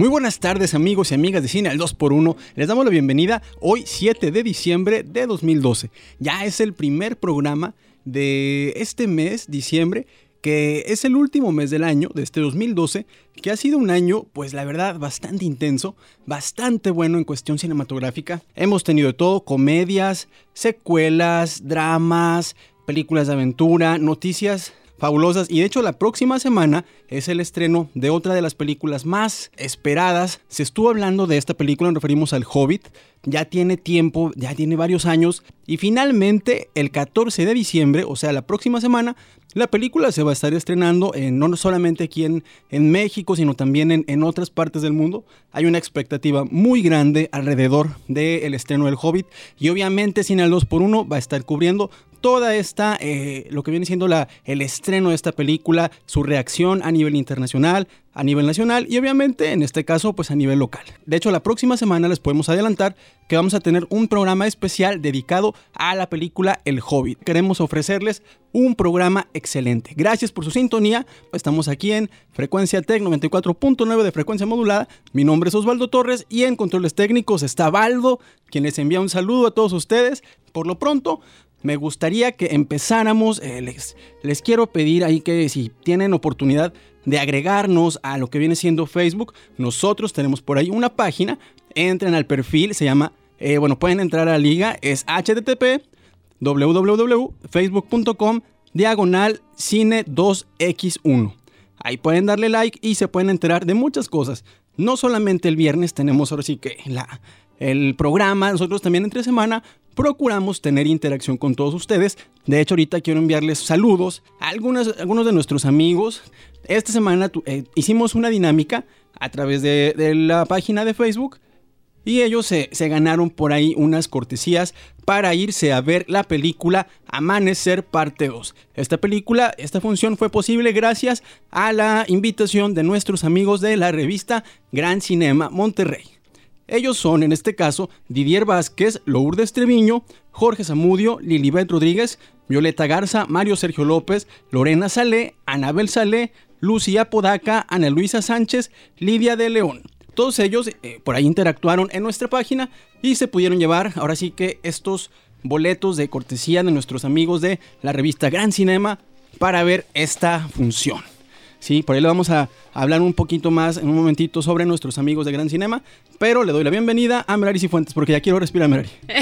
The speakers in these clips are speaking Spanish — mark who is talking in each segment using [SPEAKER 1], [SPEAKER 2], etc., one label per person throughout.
[SPEAKER 1] Muy buenas tardes amigos y amigas de Cine al 2x1. Les damos la bienvenida hoy 7 de diciembre de 2012. Ya es el primer programa de este mes, diciembre, que es el último mes del año, de este 2012, que ha sido un año, pues la verdad, bastante intenso, bastante bueno en cuestión cinematográfica. Hemos tenido todo, comedias, secuelas, dramas, películas de aventura, noticias fabulosas. Y de hecho la próxima semana es el estreno de otra de las películas más esperadas. Se estuvo hablando de esta película, nos referimos al Hobbit. Ya tiene tiempo, ya tiene varios años. Y finalmente, el 14 de diciembre, o sea, la próxima semana, la película se va a estar estrenando no solamente aquí en, en, México, sino también en, en, otras partes del mundo. Hay una expectativa muy grande alrededor del estreno del Hobbit. Y obviamente Cine al 2x1 va a estar cubriendo toda esta, eh, lo que viene siendo el estreno de esta película, su reacción a nivel internacional, a nivel nacional y obviamente en este caso pues a nivel local. De hecho la próxima semana les podemos adelantar que vamos a tener un programa especial dedicado a la película El Hobbit. Queremos ofrecerles un programa excelente. Gracias por su sintonía. Estamos aquí en Frecuencia Tech 94.9 de frecuencia modulada. Mi nombre es Osvaldo Torres y en controles técnicos está Baldo, quien les envía un saludo a todos ustedes. Por lo pronto, me gustaría que empezáramos, eh, les, les quiero pedir ahí que si tienen oportunidad de agregarnos a lo que viene siendo Facebook, nosotros tenemos por ahí una página, entren al perfil, se llama, eh, bueno, pueden entrar a la liga, es http www.facebook.com diagonal cine 2x1. Ahí pueden darle like y se pueden enterar de muchas cosas. No solamente el viernes tenemos ahora sí que la, el programa, nosotros también entre semana procuramos tener interacción con todos ustedes. De hecho, ahorita quiero enviarles saludos a algunos, de nuestros amigos. Esta semana eh, hicimos una dinámica a través de, la página de Facebook y ellos se, se, ganaron por ahí unas cortesías para irse a ver la película Amanecer parte 2. Esta película, esta función fue posible gracias a la invitación de nuestros amigos de la revista Gran Cinema Monterrey. Ellos son, en este caso, Didier Vázquez, Lourdes Treviño, Jorge Zamudio, Lilibet Rodríguez, Violeta Garza, Mario Sergio López, Lorena Salé, Anabel Salé, Lucía Podaca, Ana Luisa Sánchez, Lidia de León. Todos ellos eh, por ahí interactuaron en nuestra página y se pudieron llevar, ahora sí que estos boletos de cortesía de nuestros amigos de la revista Gran Cinema para ver esta función. Sí, por ahí le vamos a hablar un poquito más en un momentito sobre nuestros amigos de Gran Cinema, pero le doy la bienvenida a Merari Cifuentes porque ya quiero respirar, Merari.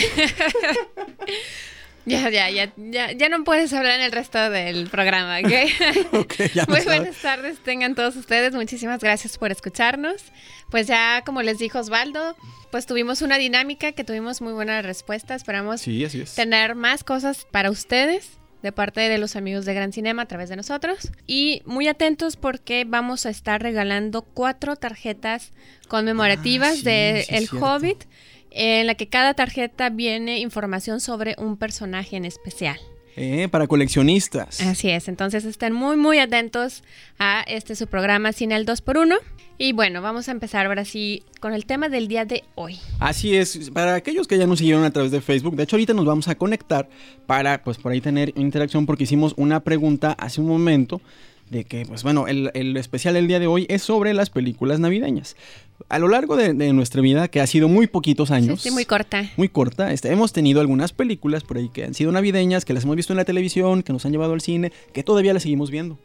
[SPEAKER 2] Ya, ya, ya, ya, ya no puedes hablar en el resto del programa, ¿ok? okay Muy buenas tardes, tengan todos ustedes. Muchísimas gracias por escucharnos. Pues ya, como les dijo Osvaldo, pues tuvimos una dinámica que tuvimos muy buena respuesta. Esperamos tener más cosas para ustedes de parte de los amigos de Gran Cinema a través de nosotros. Y muy atentos porque vamos a estar regalando cuatro tarjetas conmemorativas ah, de El Hobbit, en la que cada tarjeta viene información sobre un personaje en especial.
[SPEAKER 1] Eh, para coleccionistas.
[SPEAKER 2] Así es, entonces estén muy muy atentos a este su programa Cine al 2x1. Y bueno, vamos a empezar ahora sí con el tema del día de hoy.
[SPEAKER 1] Así es, para aquellos que ya nos siguieron a través de Facebook, de hecho ahorita nos vamos a conectar para pues por ahí tener interacción porque hicimos una pregunta hace un momento de que, pues bueno, el, especial del día de hoy es sobre las películas navideñas. A lo largo de, nuestra vida, que ha sido muy poquitos años.
[SPEAKER 2] Sí, muy corta.
[SPEAKER 1] Muy corta. Este, hemos tenido algunas películas por ahí que han sido navideñas, que las hemos visto en la televisión, que nos han llevado al cine, que todavía las seguimos viendo.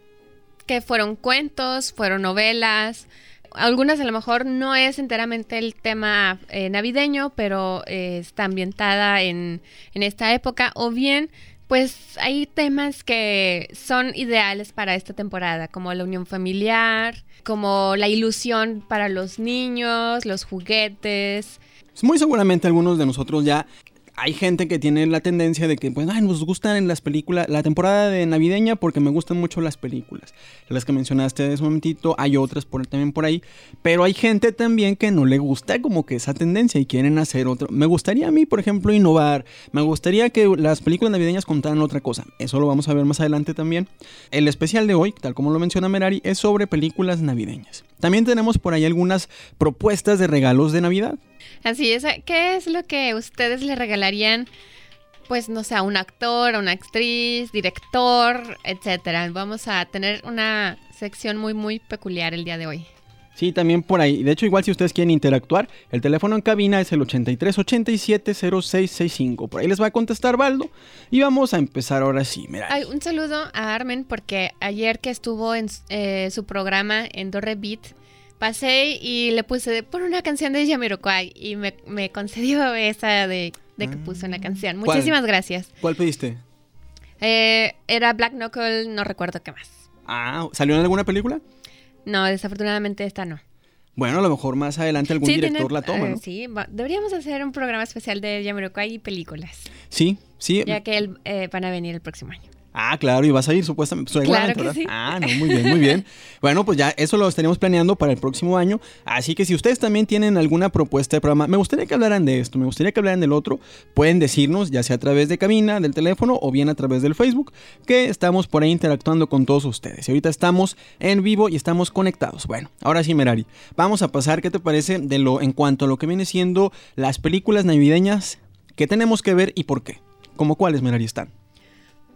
[SPEAKER 2] Que fueron cuentos, fueron novelas. Algunas a lo mejor no es enteramente el tema eh, navideño, pero eh, está ambientada en, en esta época. O bien pues hay temas que son ideales para esta temporada, como la unión familiar, como la ilusión para los niños, los juguetes.
[SPEAKER 1] Muy seguramente algunos de nosotros ya hay gente que tiene la tendencia de que, pues, nos gustan en las películas, la temporada de navideña porque me gustan mucho las películas. Las que mencionaste hace un momentito, hay otras por, también por ahí, pero hay gente también que no le gusta como que esa tendencia y quieren hacer otro. Me gustaría a mí, por ejemplo, innovar, me gustaría que las películas navideñas contaran otra cosa. Eso lo vamos a ver más adelante también. El especial de hoy, tal como lo menciona Merari, es sobre películas navideñas. También tenemos por ahí algunas propuestas de regalos de Navidad.
[SPEAKER 2] Así es. ¿Qué es lo que ustedes le regalarían? Pues no sé, a un actor, a una actriz, director, etcétera. Vamos a tener una sección muy, muy peculiar el día de hoy.
[SPEAKER 1] Sí, también por ahí. De hecho, igual si ustedes quieren interactuar, el teléfono en cabina es el 83 87 0665. Por ahí les va a contestar Baldo. Y vamos a empezar ahora sí. Mira.
[SPEAKER 2] un saludo a Armen porque ayer que estuvo en eh, su programa en Dorre Beat, pasé y le puse por una canción de Jamiroquai y me, concedió esa de, que puso una ah. canción. Muchísimas gracias.
[SPEAKER 1] ¿Cuál pediste?
[SPEAKER 2] Eh, era Black Knuckle, no recuerdo qué más.
[SPEAKER 1] Ah, ¿salió en alguna película?
[SPEAKER 2] No, desafortunadamente esta no.
[SPEAKER 1] Bueno, a lo mejor más adelante algún director la toma, ¿no?
[SPEAKER 2] sí, deberíamos hacer un programa especial de Yamiroquai y películas.
[SPEAKER 1] Sí, sí.
[SPEAKER 2] Ya que él, eh, van a venir el próximo año.
[SPEAKER 1] Ah, claro, y vas a ir supuestamente.
[SPEAKER 2] claro que sí.
[SPEAKER 1] Ah, no, muy bien, muy bien. bueno, pues ya eso lo estaríamos planeando para el próximo año. Así que si ustedes también tienen alguna propuesta de programa, me gustaría que hablaran de esto, me gustaría que hablaran del otro, pueden decirnos, ya sea a través de cabina, del teléfono o bien a través del Facebook, que estamos por ahí interactuando con todos ustedes. Y ahorita estamos en vivo y estamos conectados. Bueno, ahora sí, Merari, vamos a pasar, ¿qué te parece de lo en cuanto a lo que viene siendo las películas navideñas que tenemos que ver y por qué? ¿Cómo cuáles, Merari, están?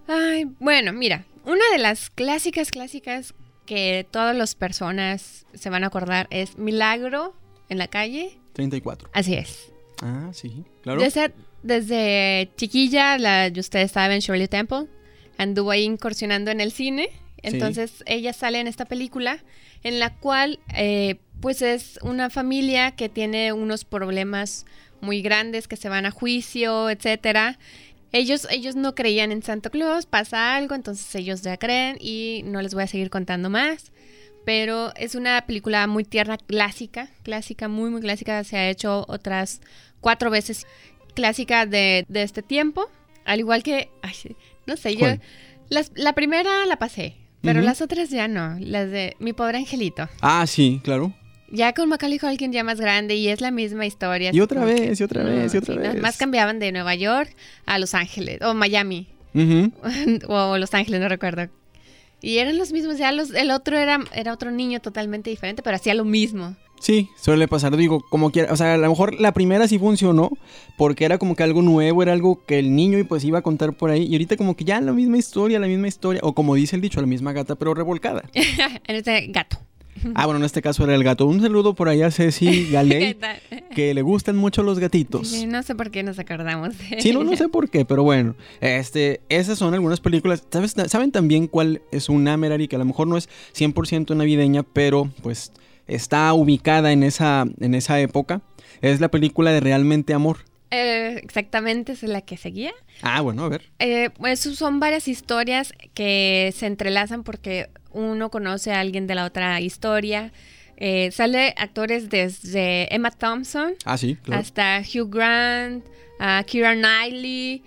[SPEAKER 2] Ay, bueno, mira, una de las clásicas, clásicas que todas las personas se van a acordar es Milagro en la calle.
[SPEAKER 1] 34.
[SPEAKER 2] Así es.
[SPEAKER 1] Ah, sí, claro.
[SPEAKER 2] Desde, desde chiquilla, la, ustedes saben, Shirley Temple, anduvo ahí incursionando en el cine. Entonces ella sale en esta película en la cual eh, pues es una familia que tiene unos problemas muy grandes que se van a juicio, etcétera. Ellos, ellos no creían en Santa Claus, pasa algo, entonces ellos ya creen y no les voy a seguir contando más. Pero es una película muy tierna, clásica, clásica, muy, muy clásica. Se ha hecho otras cuatro veces clásica de, este tiempo. Al igual que, no sé, yo la primera la pasé, pero las otras ya no. Las de Mi Pobre Angelito.
[SPEAKER 1] Ah, sí, claro.
[SPEAKER 2] Ya con Macaulay alguien ya más grande y es la misma historia.
[SPEAKER 1] Y otra vez, y otra vez, y otra vez.
[SPEAKER 2] Más cambiaban de Nueva York a Los Ángeles, o Miami. o Los Ángeles, no recuerdo. Y eran los mismos, ya los, el otro era, era otro niño totalmente diferente, pero hacía lo mismo.
[SPEAKER 1] Sí, suele pasar, digo, como quiera, o sea, a lo mejor la primera sí funcionó, porque era como que algo nuevo, era algo que el niño pues iba a contar por ahí, y ahorita como que ya la misma historia, la misma historia, o como dice el dicho, la misma gata pero revolcada.
[SPEAKER 2] en este gato.
[SPEAKER 1] Ah, bueno, en este caso era el gato. Un saludo por allá a Ceci Galey, que le gustan mucho los gatitos.
[SPEAKER 2] Sí, no sé por qué nos acordamos de
[SPEAKER 1] Sí, no, no sé por qué, pero bueno. Este, esas son algunas películas. ¿Sabes, ¿Saben también cuál es una Merari que a lo mejor no es 100% navideña, pero pues está ubicada en esa, en esa época? Es la película de Realmente Amor.
[SPEAKER 2] Eh, exactamente, es la que seguía.
[SPEAKER 1] Ah, bueno, a ver.
[SPEAKER 2] Eh, pues son varias historias que se entrelazan porque uno conoce a alguien de la otra historia. Eh, sale actores desde Emma Thompson
[SPEAKER 1] ah,
[SPEAKER 2] hasta Hugh Grant, uh, Keira Knightley,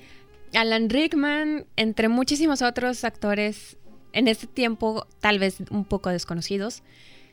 [SPEAKER 2] Alan Rickman, entre muchísimos otros actores en este tiempo tal vez un poco desconocidos.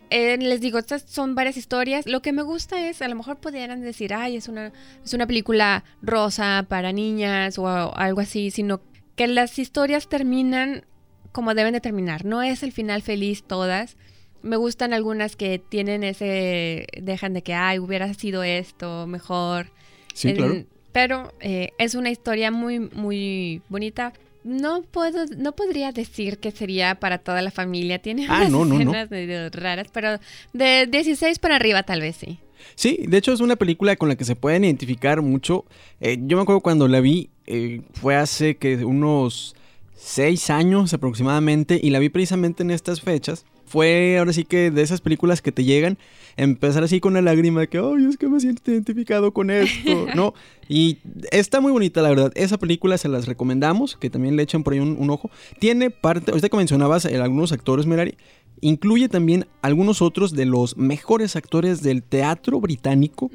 [SPEAKER 2] Eh, les digo, estas son varias historias. Lo que me gusta es, a lo mejor pudieran decir, ay, es una, es una película rosa para niñas o algo así, sino que las historias terminan como deben de terminar. No es el final feliz todas. Me gustan algunas que tienen ese, dejan de que, ay, hubiera sido esto mejor.
[SPEAKER 1] Sí, claro.
[SPEAKER 2] Pero eh, es una historia muy, muy bonita. No puedo, no podría decir que sería para toda la familia. Tiene ah, unas escenas raras, pero de 16 para arriba tal vez sí.
[SPEAKER 1] Sí, de hecho es una película con la que se pueden identificar mucho. Eh, yo me acuerdo cuando la vi, eh, fue hace que unos seis años aproximadamente y la vi precisamente en estas fechas. Fue ahora sí que de esas películas que te llegan, empezar así con una lágrima de que, ay, es que me siento identificado con esto, ¿no? Y está muy bonita, la verdad. Esa película se las recomendamos, que también le echen por ahí un, ojo. Tiene parte, ahorita que mencionabas eh, algunos actores, Merari, Incluye también algunos otros de los mejores actores del teatro británico.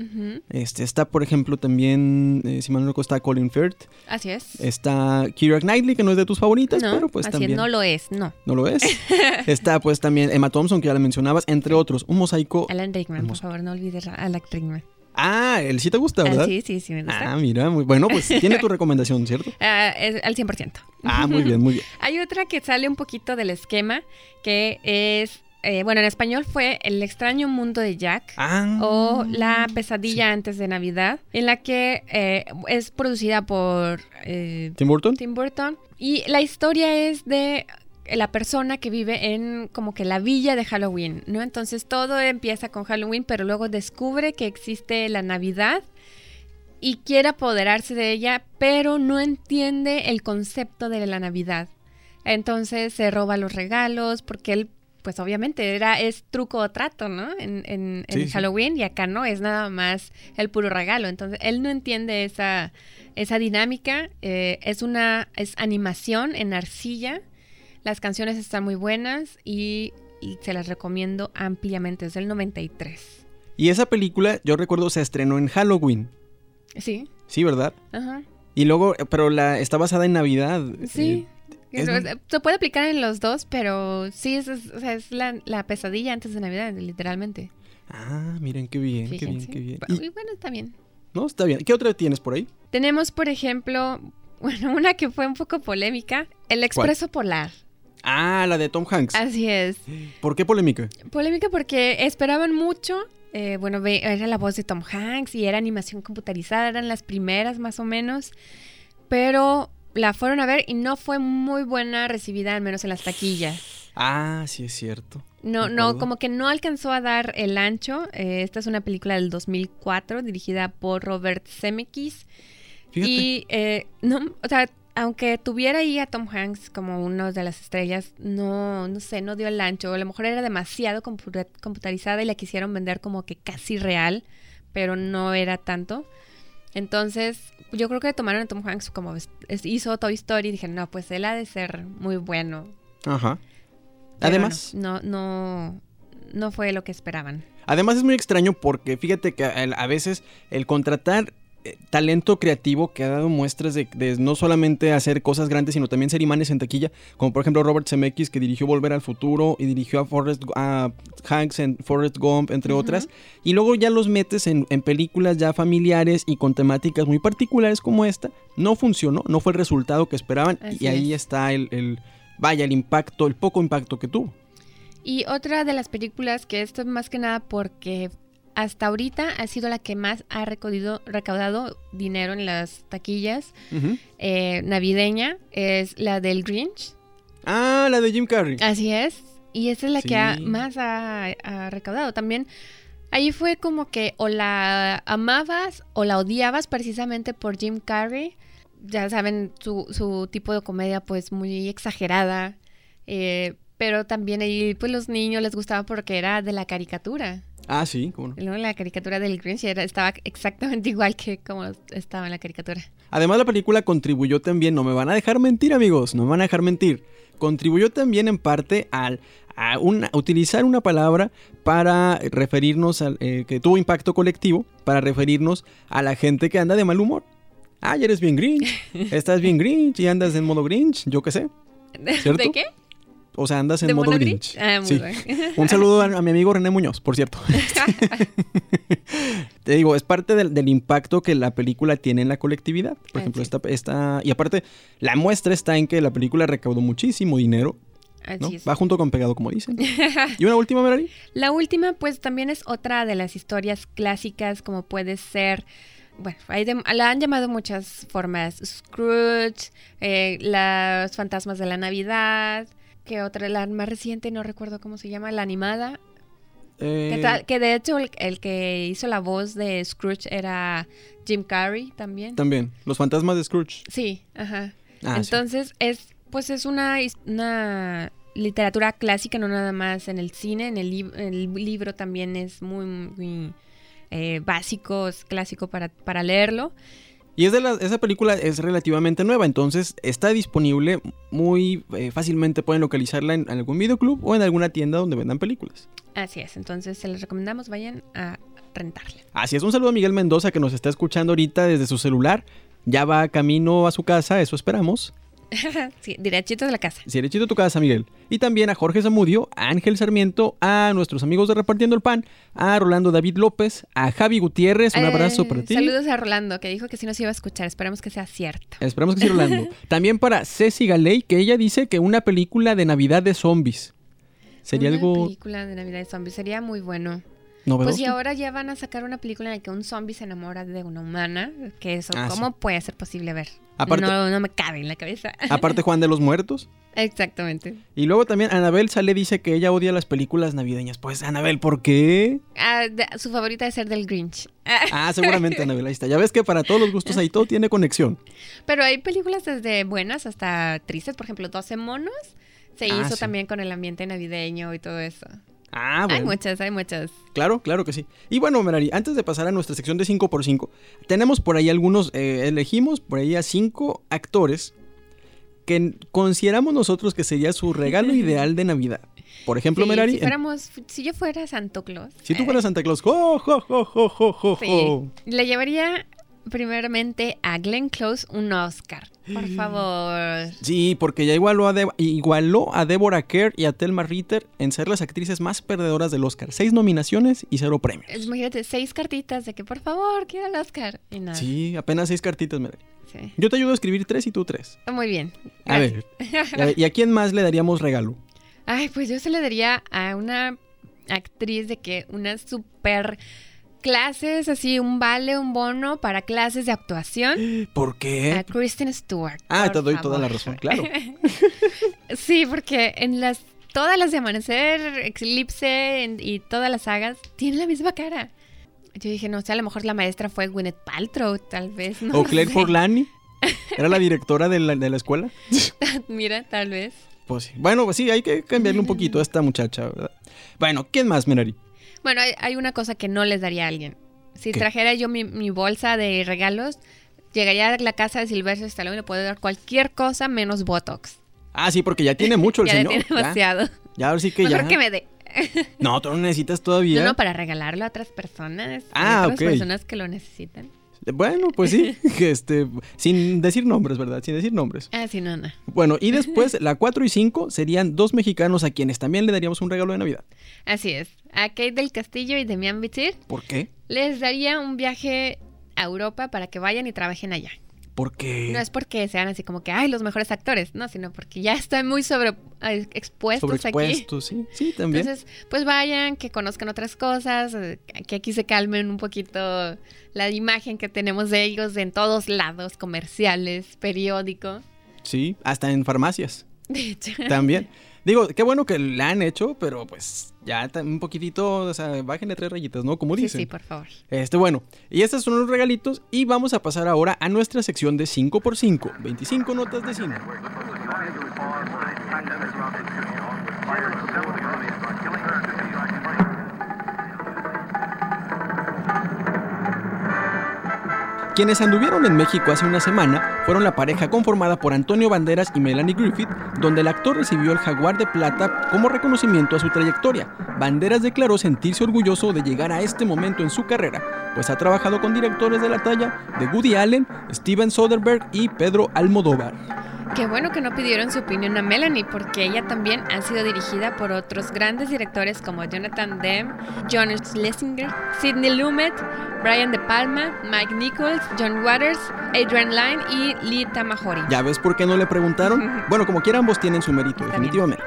[SPEAKER 1] este, está, por ejemplo, también, eh, si mal no recuerdo, está Colin Firth.
[SPEAKER 2] Así es.
[SPEAKER 1] Está Keira Knightley, que no es de tus favoritas, pero pues así también.
[SPEAKER 2] no lo es, no.
[SPEAKER 1] ¿No lo es? está pues también Emma Thompson, que ya la mencionabas, entre otros. Un mosaico.
[SPEAKER 2] Alan Rickman, por favor, no olvides a Alan Rickman.
[SPEAKER 1] Ah, él sí te gusta, ¿verdad?
[SPEAKER 2] sí, sí, sí me gusta.
[SPEAKER 1] Ah, mira, muy bueno, pues tiene tu recomendación, ¿cierto?
[SPEAKER 2] Ah, al 100%.
[SPEAKER 1] Ah, muy bien, muy bien.
[SPEAKER 2] Hay otra que sale un poquito del esquema, que es eh, bueno, en español fue El extraño mundo de Jack
[SPEAKER 1] ah,
[SPEAKER 2] o La pesadilla antes de Navidad, en la que eh, es producida por
[SPEAKER 1] eh, Tim Burton.
[SPEAKER 2] Tim Burton. Y la historia es de la persona que vive en como que la villa de Halloween, ¿no? Entonces todo empieza con Halloween, pero luego descubre que existe la Navidad y quiere apoderarse de ella, pero no entiende el concepto de la Navidad. Entonces se roba los regalos porque él, pues obviamente era, es truco o trato, ¿no? En, en, Halloween y acá no, es nada más el puro regalo. Entonces él no entiende esa, esa dinámica. Eh, es una, es animación en arcilla. Las canciones están muy buenas y, y se las recomiendo ampliamente. Es del 93.
[SPEAKER 1] Y esa película, yo recuerdo, se estrenó en Halloween.
[SPEAKER 2] Sí.
[SPEAKER 1] Sí, ¿verdad? Ajá. Y luego, pero la está basada en Navidad.
[SPEAKER 2] Sí. Eh, se puede aplicar en los dos, pero sí, es, es la, pesadilla antes de Navidad, literalmente.
[SPEAKER 1] Ah, miren qué bien, qué bien, qué bien.
[SPEAKER 2] Y, bueno, está bien.
[SPEAKER 1] No, está bien. ¿Qué otra tienes por ahí?
[SPEAKER 2] Tenemos, por ejemplo, bueno, una que fue un poco polémica, El Expreso Polar.
[SPEAKER 1] Ah, la de Tom Hanks.
[SPEAKER 2] Así es.
[SPEAKER 1] ¿Por qué polémica?
[SPEAKER 2] Polémica porque esperaban mucho eh, bueno, era la voz de Tom Hanks y era animación computarizada, eran las primeras más o menos, pero la fueron a ver y no fue muy buena recibida, al menos en las taquillas.
[SPEAKER 1] Ah, sí es cierto.
[SPEAKER 2] No, no, como que no alcanzó a dar el ancho. Eh, esta es una película del 2004 dirigida por Robert Zemeckis. Fíjate. Y eh, no, o sea, aunque tuviera ahí a Tom Hanks como una de las estrellas, no, no sé, no dio el ancho. A lo mejor era demasiado computarizada y la quisieron vender como que casi real, pero no era tanto. Entonces, yo creo que tomaron a Tom Hanks como hizo Toy Story y dijeron, no, pues él ha de ser muy bueno.
[SPEAKER 1] Ajá. Además.
[SPEAKER 2] no, no, no fue lo que esperaban.
[SPEAKER 1] Además es muy extraño porque fíjate que a veces el contratar talento creativo que ha dado muestras de, no solamente hacer cosas grandes, sino también ser imanes en taquilla, como por ejemplo Robert Zemeckis, que dirigió Volver al Futuro y dirigió a, Forrest, a Hanks en Forrest Gump, entre otras, y luego ya los metes en, películas ya familiares y con temáticas muy particulares como esta, no funcionó, no fue el resultado que esperaban, y ahí está el, el, vaya, el impacto, el poco impacto que tuvo.
[SPEAKER 2] Y otra de las películas que esto es más que nada porque hasta ahorita ha sido la que más ha recaudado dinero en las taquillas eh, navideña. Es la del Grinch.
[SPEAKER 1] Ah, la de Jim Carrey.
[SPEAKER 2] Así es. Y esa es la que más ha, recaudado. También ahí fue como que o la amabas o la odiabas precisamente por Jim Carrey. Ya saben, su, su tipo de comedia pues muy exagerada. Eh, pero también ahí pues los niños les gustaba porque era de la caricatura.
[SPEAKER 1] Ah, sí, cómo
[SPEAKER 2] no. La caricatura del Grinch estaba exactamente igual que como estaba en la caricatura.
[SPEAKER 1] Además, la película contribuyó también, no me van a dejar mentir, amigos, no me van a dejar mentir. Contribuyó también en parte al, a, utilizar una palabra para referirnos al eh, que tuvo impacto colectivo, para referirnos a la gente que anda de mal humor. Ah, ya eres bien Grinch, estás bien Grinch y andas en modo Grinch, yo qué sé.
[SPEAKER 2] ¿Cierto? ¿De qué?
[SPEAKER 1] O sea, andas en modo Grinch. Ah, muy Un saludo a, mi amigo René Muñoz, por cierto. Te digo, es parte del, impacto que la película tiene en la colectividad. Por ejemplo, esta, esta. Y aparte, la muestra está en que la película recaudó muchísimo dinero. Va junto con pegado, como dicen. ¿Y una última, Merari?
[SPEAKER 2] La última, pues también es otra de las historias clásicas, como puede ser bueno, la han llamado muchas formas. Scrooge, eh, los fantasmas de la Navidad, que otra, la más reciente, no recuerdo cómo se llama, la animada. Eh, que, de hecho el, que hizo la voz de Scrooge era Jim Carrey también.
[SPEAKER 1] También, los fantasmas de Scrooge.
[SPEAKER 2] Sí, ajá. Ah, Entonces es, pues es una, una literatura clásica, no nada más en el cine, en el, el libro también es muy, muy eh, básico, es clásico para, para leerlo.
[SPEAKER 1] Y es de la, esa película es relativamente nueva, entonces está disponible muy eh, fácilmente. Pueden localizarla en, algún videoclub o en alguna tienda donde vendan películas.
[SPEAKER 2] Así es, entonces se les recomendamos vayan a rentarla.
[SPEAKER 1] Así es, un saludo a Miguel Mendoza que nos está escuchando ahorita desde su celular. Ya va camino a su casa, eso esperamos.
[SPEAKER 2] sí, derechito de la casa.
[SPEAKER 1] Derechito de tu casa, Miguel. Y también a Jorge Zamudio, a Ángel Sarmiento, a nuestros amigos de Repartiendo el Pan, a Rolando David López, a Javi Gutiérrez, un abrazo para ti.
[SPEAKER 2] Saludos a Rolando, que dijo que sí nos iba a escuchar. Esperemos que sea cierto.
[SPEAKER 1] Esperemos que sí, Rolando. también para Ceci Galey, que ella dice que una película de Navidad de zombies. Sería algo.
[SPEAKER 2] Una película de Navidad de zombies sería muy bueno. Pues y ahora ya van a sacar una película en la que un zombie se enamora de una humana, que eso, ah, ¿cómo puede ser posible ver? no, no me cabe en la cabeza.
[SPEAKER 1] Aparte Juan de los Muertos.
[SPEAKER 2] Exactamente.
[SPEAKER 1] Y luego también Anabel sale dice que ella odia las películas navideñas. Pues Anabel, ¿por qué?
[SPEAKER 2] Ah, su favorita es ser del Grinch.
[SPEAKER 1] Ah, seguramente Anabel, ahí está. Ya ves que para todos los gustos ahí todo tiene conexión.
[SPEAKER 2] Pero hay películas desde buenas hasta tristes, por ejemplo, 12 monos se ah, hizo también con el ambiente navideño y todo eso.
[SPEAKER 1] Ah, bueno.
[SPEAKER 2] Hay muchas, hay muchas.
[SPEAKER 1] Claro, claro que sí. Y bueno, Merari, antes de pasar a nuestra sección de 5x5, tenemos por ahí algunos, eh, elegimos por ahí a cinco actores que consideramos nosotros que sería su regalo ideal de Navidad. Por ejemplo, Merari.
[SPEAKER 2] Si, fuéramos, si yo fuera Santo Claus.
[SPEAKER 1] Si tú fueras Santa Claus, jo, jo, jo, jo, jo,
[SPEAKER 2] sí. Le llevaría primeramente a Glenn Close un Oscar. Por favor.
[SPEAKER 1] Sí, porque ya igualó a, igualó a Deborah Kerr y a Thelma Ritter en ser las actrices más perdedoras del Oscar. Seis nominaciones y cero premios.
[SPEAKER 2] Imagínate, seis cartitas de que por favor quiero el Oscar. Y nada.
[SPEAKER 1] Sí, apenas seis cartitas me sí. Yo te ayudo a escribir tres y tú tres.
[SPEAKER 2] Muy bien.
[SPEAKER 1] A ver, ¿y a quién más le daríamos regalo?
[SPEAKER 2] Ay, pues yo se le daría a una actriz de que una súper clases, así un vale, un bono para clases de actuación.
[SPEAKER 1] ¿Por qué?
[SPEAKER 2] A Kristen Stewart.
[SPEAKER 1] Ah, te doy toda la razón, claro.
[SPEAKER 2] sí, porque en las todas las de Amanecer, Eclipse y todas las sagas tienen la misma cara. Yo dije, no sé, a lo mejor la maestra fue Gwyneth Paltrow, tal vez.
[SPEAKER 1] o Claire Forlani. ¿Era la directora de la, de la escuela?
[SPEAKER 2] Mira, tal vez.
[SPEAKER 1] Pues sí. Bueno, pues sí, hay que cambiarle un poquito a esta muchacha, ¿verdad? Bueno, ¿quién más, Minari?
[SPEAKER 2] Bueno, hay, una cosa que no les daría a alguien. Si trajera yo mi, bolsa de regalos, llegaría a la casa de Silvestre Stallone y le puedo dar cualquier cosa menos Botox.
[SPEAKER 1] Ah, sí, porque ya tiene mucho el
[SPEAKER 2] ya
[SPEAKER 1] señor.
[SPEAKER 2] tiene demasiado.
[SPEAKER 1] Ya, ahora sí que ya.
[SPEAKER 2] que me dé.
[SPEAKER 1] no, tú no necesitas todavía.
[SPEAKER 2] No, no, para regalarlo a otras personas. Ah, a otras personas que lo necesitan.
[SPEAKER 1] Bueno, pues sí, este, sin decir nombres, ¿verdad? Sin decir nombres.
[SPEAKER 2] Ah, sí, no, no.
[SPEAKER 1] Bueno, y después la 4 y 5 serían dos mexicanos a quienes también le daríamos un regalo de Navidad.
[SPEAKER 2] Así es. A Kate del Castillo y Demian Bichir.
[SPEAKER 1] ¿Por qué?
[SPEAKER 2] Les daría un viaje a Europa para que vayan y trabajen allá.
[SPEAKER 1] ¿Por qué?
[SPEAKER 2] No es porque sean así como que, ay, los mejores actores, no, sino porque ya están muy sobre expuestos,
[SPEAKER 1] expuestos sí, sí, también.
[SPEAKER 2] Entonces, pues vayan, que conozcan otras cosas, eh, que aquí se calmen un poquito la imagen que tenemos de ellos en todos lados, comerciales, periódico.
[SPEAKER 1] Sí, hasta en farmacias.
[SPEAKER 2] De hecho.
[SPEAKER 1] También. Digo, qué bueno que la han hecho, pero pues ya un poquitito, o sea, bájenle tres rayitas, ¿no? Como dicen.
[SPEAKER 2] Sí, sí, por favor.
[SPEAKER 1] Este, bueno, y estos son los regalitos y vamos a pasar ahora a nuestra sección de 5x5, 25 notas de cine. Quienes anduvieron en México hace una semana fueron la pareja conformada por Antonio Banderas y Melanie Griffith, donde el actor recibió el Jaguar de Plata como reconocimiento a su trayectoria. Banderas declaró sentirse orgulloso de llegar a este momento en su carrera, pues ha trabajado con directores de la talla de Woody Allen, Steven Soderbergh y Pedro Almodóvar.
[SPEAKER 2] Qué bueno que no pidieron su opinión a Melanie, porque ella también ha sido dirigida por otros grandes directores como Jonathan Demme, John Schlesinger, Sidney Lumet, Brian De Palma, Mike Nichols, John Waters, Adrian Lyne y Lee Tamahori.
[SPEAKER 1] ¿Ya ves por qué no le preguntaron? bueno, como quiera, ambos tienen su mérito, definitivamente.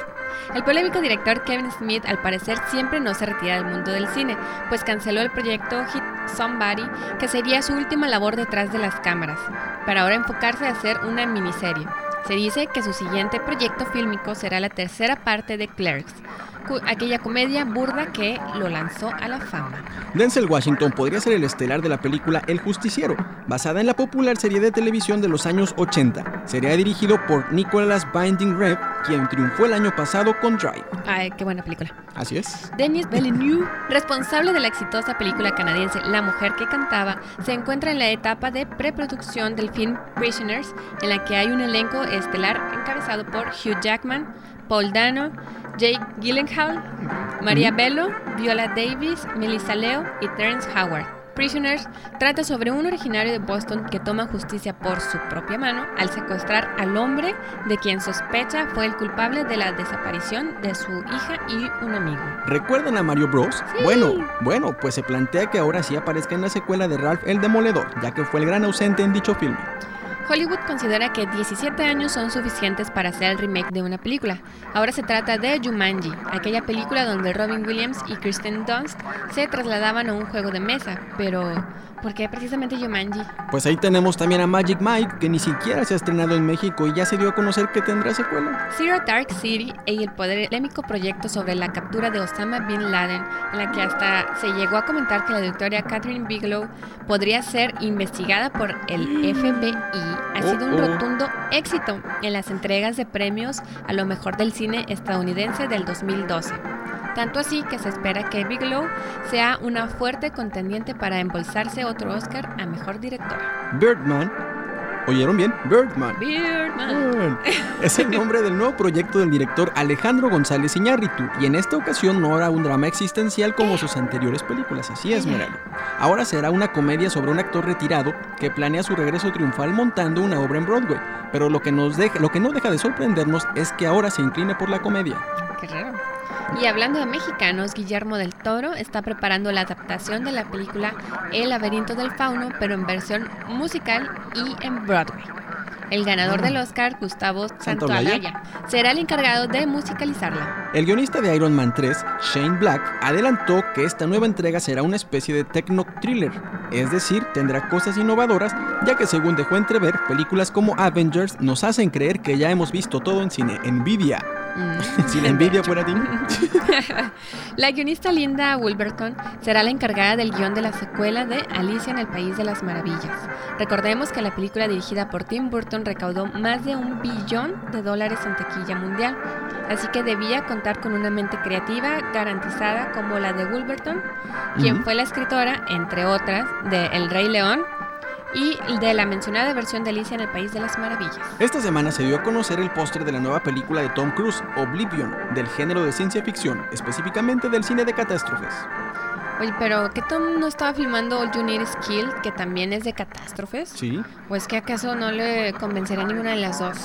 [SPEAKER 2] El polémico director Kevin Smith al parecer siempre no se retira del mundo del cine, pues canceló el proyecto Hit Somebody, que sería su última labor detrás de las cámaras, para ahora enfocarse a hacer una miniserie. Se dice que su siguiente proyecto fílmico será la tercera parte de Clerks, aquella comedia burda que lo lanzó a la fama.
[SPEAKER 1] Denzel Washington podría ser el estelar de la película El Justiciero, basada en la popular serie de televisión de los años 80. Sería dirigido por Nicholas Binding Rev, quien triunfó el año pasado con Drive.
[SPEAKER 2] Ay, qué buena película.
[SPEAKER 1] Así es.
[SPEAKER 2] Denis Villeneuve, responsable de la exitosa película canadiense La mujer que cantaba, se encuentra en la etapa de preproducción del film Prisoners, en la que hay un elenco estelar encabezado por Hugh Jackman, Paul Dano, Jake Gyllenhaal, Maria Bello, Viola Davis, Melissa Leo y Terence Howard. Prisoners trata sobre un originario de Boston que toma justicia por su propia mano al secuestrar al hombre de quien sospecha fue el culpable de la desaparición de su hija y un amigo.
[SPEAKER 1] ¿Recuerdan a Mario Bros? Bueno, bueno, pues se plantea que ahora sí aparezca en la secuela de Ralph el Demoledor, ya que fue el gran ausente en dicho filme.
[SPEAKER 2] Hollywood considera que 17 años son suficientes para hacer el remake de una película. Ahora se trata de Jumanji, aquella película donde Robin Williams y Kristen Dunst se trasladaban a un juego de mesa, pero ¿Por qué precisamente Jumanji?
[SPEAKER 1] Pues ahí tenemos también a Magic Mike, que ni siquiera se ha estrenado en México y ya se dio a conocer que tendrá secuela.
[SPEAKER 2] Zero Dark City y el polémico proyecto sobre la captura de Osama Bin Laden, en la que hasta se llegó a comentar que la doctora Catherine Bigelow podría ser investigada por el FBI, ha sido un oh, oh. rotundo éxito en las entregas de premios a lo mejor del cine estadounidense del 2012. Tanto así que se espera que Bigelow sea una fuerte contendiente para embolsarse otro Oscar a Mejor Director.
[SPEAKER 1] Birdman ¿Oyeron bien?
[SPEAKER 2] Birdman. Birdman.
[SPEAKER 1] Es el nombre del nuevo proyecto del director Alejandro González Iñárritu y en esta ocasión no hará un drama existencial como sus anteriores películas, así es, Merali. Ahora será una comedia sobre un actor retirado que planea su regreso triunfal montando una obra en Broadway, pero lo que, nos deja, lo que no deja de sorprendernos es que ahora se incline por la comedia.
[SPEAKER 2] Qué raro. Y hablando de mexicanos, Guillermo del Toro está preparando la adaptación de la película El laberinto del fauno, pero en versión musical y en Broadway. El ganador del Oscar, Gustavo Santaolalla, será el encargado de musicalizarla.
[SPEAKER 1] El guionista de Iron Man 3, Shane Black, adelantó que esta nueva entrega será una especie de techno thriller, es decir, tendrá cosas innovadoras, ya que según dejó entrever, películas como Avengers nos hacen creer que ya hemos visto todo en cine. Envidia. Si la envidia fuera ti.
[SPEAKER 2] la guionista Linda Wolverton será la encargada del guion de la secuela de Alicia en el País de las Maravillas. Recordemos que la película dirigida por Tim Burton recaudó más de un billón de dólares en taquilla mundial, así que debía contar con una mente creativa garantizada como la de Wolverton, quien fue la escritora, entre otras, de El Rey León, y de la mencionada versión de Alicia en el País de las Maravillas.
[SPEAKER 1] Esta semana se dio a conocer el póster de la nueva película de Tom Cruise, Oblivion, del género de ciencia ficción, específicamente del cine de catástrofes.
[SPEAKER 2] Oye, pero ¿qué Tom no estaba filmando All You Need Is Kill, que también es de catástrofes?
[SPEAKER 1] Sí.
[SPEAKER 2] ¿O es que acaso no le convencería ninguna de las dos?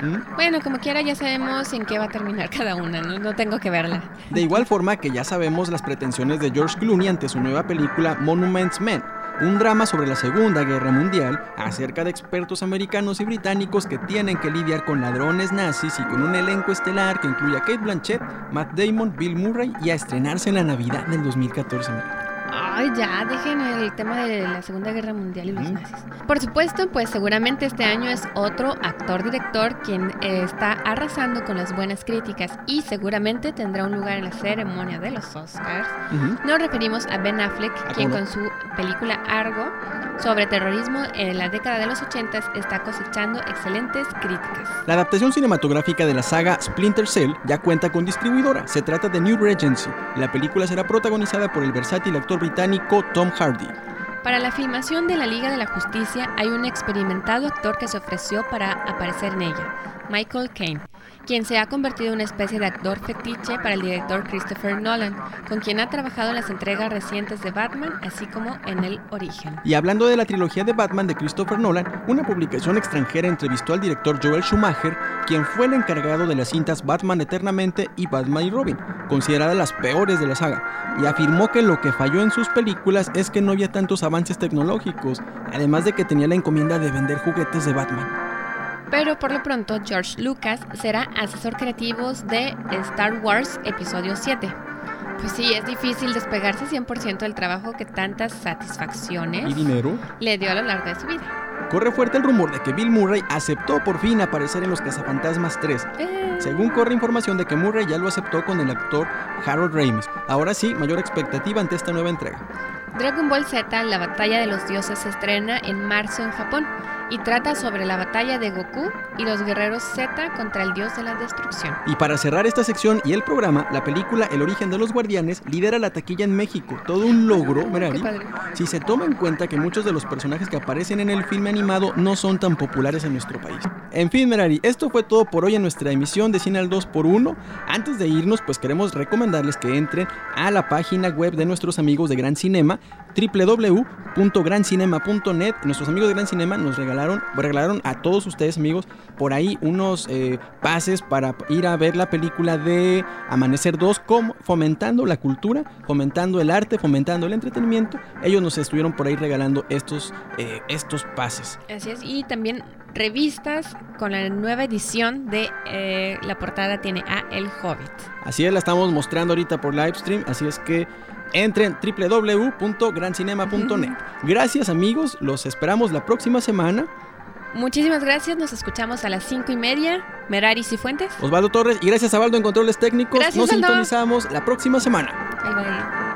[SPEAKER 2] ¿Mm? Bueno, como quiera ya sabemos en qué va a terminar cada una, ¿no? no tengo que verla.
[SPEAKER 1] De igual forma que ya sabemos las pretensiones de George Clooney ante su nueva película Monuments Men, un drama sobre la Segunda Guerra Mundial acerca de expertos americanos y británicos que tienen que lidiar con ladrones nazis y con un elenco estelar que incluye a Kate Blanchett, Matt Damon, Bill Murray y a estrenarse en la Navidad del 2014.
[SPEAKER 2] Ay, ya, dejen el tema de la Segunda Guerra Mundial y los nazis. Por supuesto, pues seguramente este año es otro actor-director quien eh, está arrasando con las buenas críticas y seguramente tendrá un lugar en la ceremonia de los Oscars. Nos referimos a Ben Affleck, ah, quien con su película Argo sobre terrorismo en la década de los 80 está cosechando excelentes críticas.
[SPEAKER 1] La adaptación cinematográfica de la saga Splinter Cell ya cuenta con distribuidora. Se trata de New Regency. La película será protagonizada por el versátil actor británico Tom Hardy.
[SPEAKER 2] Para la filmación de la Liga de la Justicia hay un experimentado actor que se ofreció para aparecer en ella, Michael Caine quien se ha convertido en una especie de actor fetiche para el director Christopher Nolan, con quien ha trabajado en las entregas recientes de Batman, así como en el origen.
[SPEAKER 1] Y hablando de la trilogía de Batman de Christopher Nolan, una publicación extranjera entrevistó al director Joel Schumacher, quien fue el encargado de las cintas Batman Eternamente y Batman y Robin, consideradas las peores de la saga, y afirmó que lo que falló en sus películas es que no había tantos avances tecnológicos, además de que tenía la encomienda de vender juguetes de Batman.
[SPEAKER 2] Pero por lo pronto George Lucas será asesor creativo de Star Wars Episodio 7. Pues sí, es difícil despegarse 100% del trabajo que tantas satisfacciones
[SPEAKER 1] ¿Y dinero?
[SPEAKER 2] le dio a lo largo de su vida.
[SPEAKER 1] Corre fuerte el rumor de que Bill Murray aceptó por fin aparecer en Los Cazafantasmas 3. Eh. Según corre información de que Murray ya lo aceptó con el actor Harold Ramis. Ahora sí, mayor expectativa ante esta nueva entrega.
[SPEAKER 2] Dragon Ball Z, la batalla de los dioses, se estrena en marzo en Japón y trata sobre la batalla de Goku y los guerreros Z contra el dios de la destrucción.
[SPEAKER 1] Y para cerrar esta sección y el programa, la película El origen de los guardianes lidera la taquilla en México. Todo un logro, Merari. Si se toma en cuenta que muchos de los personajes que aparecen en el filme animado no son tan populares en nuestro país. En fin, Merari, esto fue todo por hoy en nuestra emisión de Cine al 2x1. Antes de irnos, pues queremos recomendarles que entren a la página web de nuestros amigos de Gran Cinema a www.grancinema.net. Nuestros amigos de Gran Cinema nos regalaron, regalaron a todos ustedes, amigos, por ahí unos eh, pases para ir a ver la película de Amanecer 2, como fomentando la cultura, fomentando el arte, fomentando el entretenimiento. Ellos nos estuvieron por ahí regalando estos, eh, estos pases.
[SPEAKER 2] Así es, y también revistas con la nueva edición de eh, la portada tiene a El Hobbit.
[SPEAKER 1] Así es, la estamos mostrando ahorita por livestream, así es que entren www.grancinema.net. Gracias amigos, los esperamos la próxima semana.
[SPEAKER 2] Muchísimas gracias, nos escuchamos a las cinco y media. Meraris y Fuentes.
[SPEAKER 1] Osvaldo Torres y gracias a Valdo en Controles Técnicos. nos sintonizamos la próxima semana.
[SPEAKER 2] Bye bye.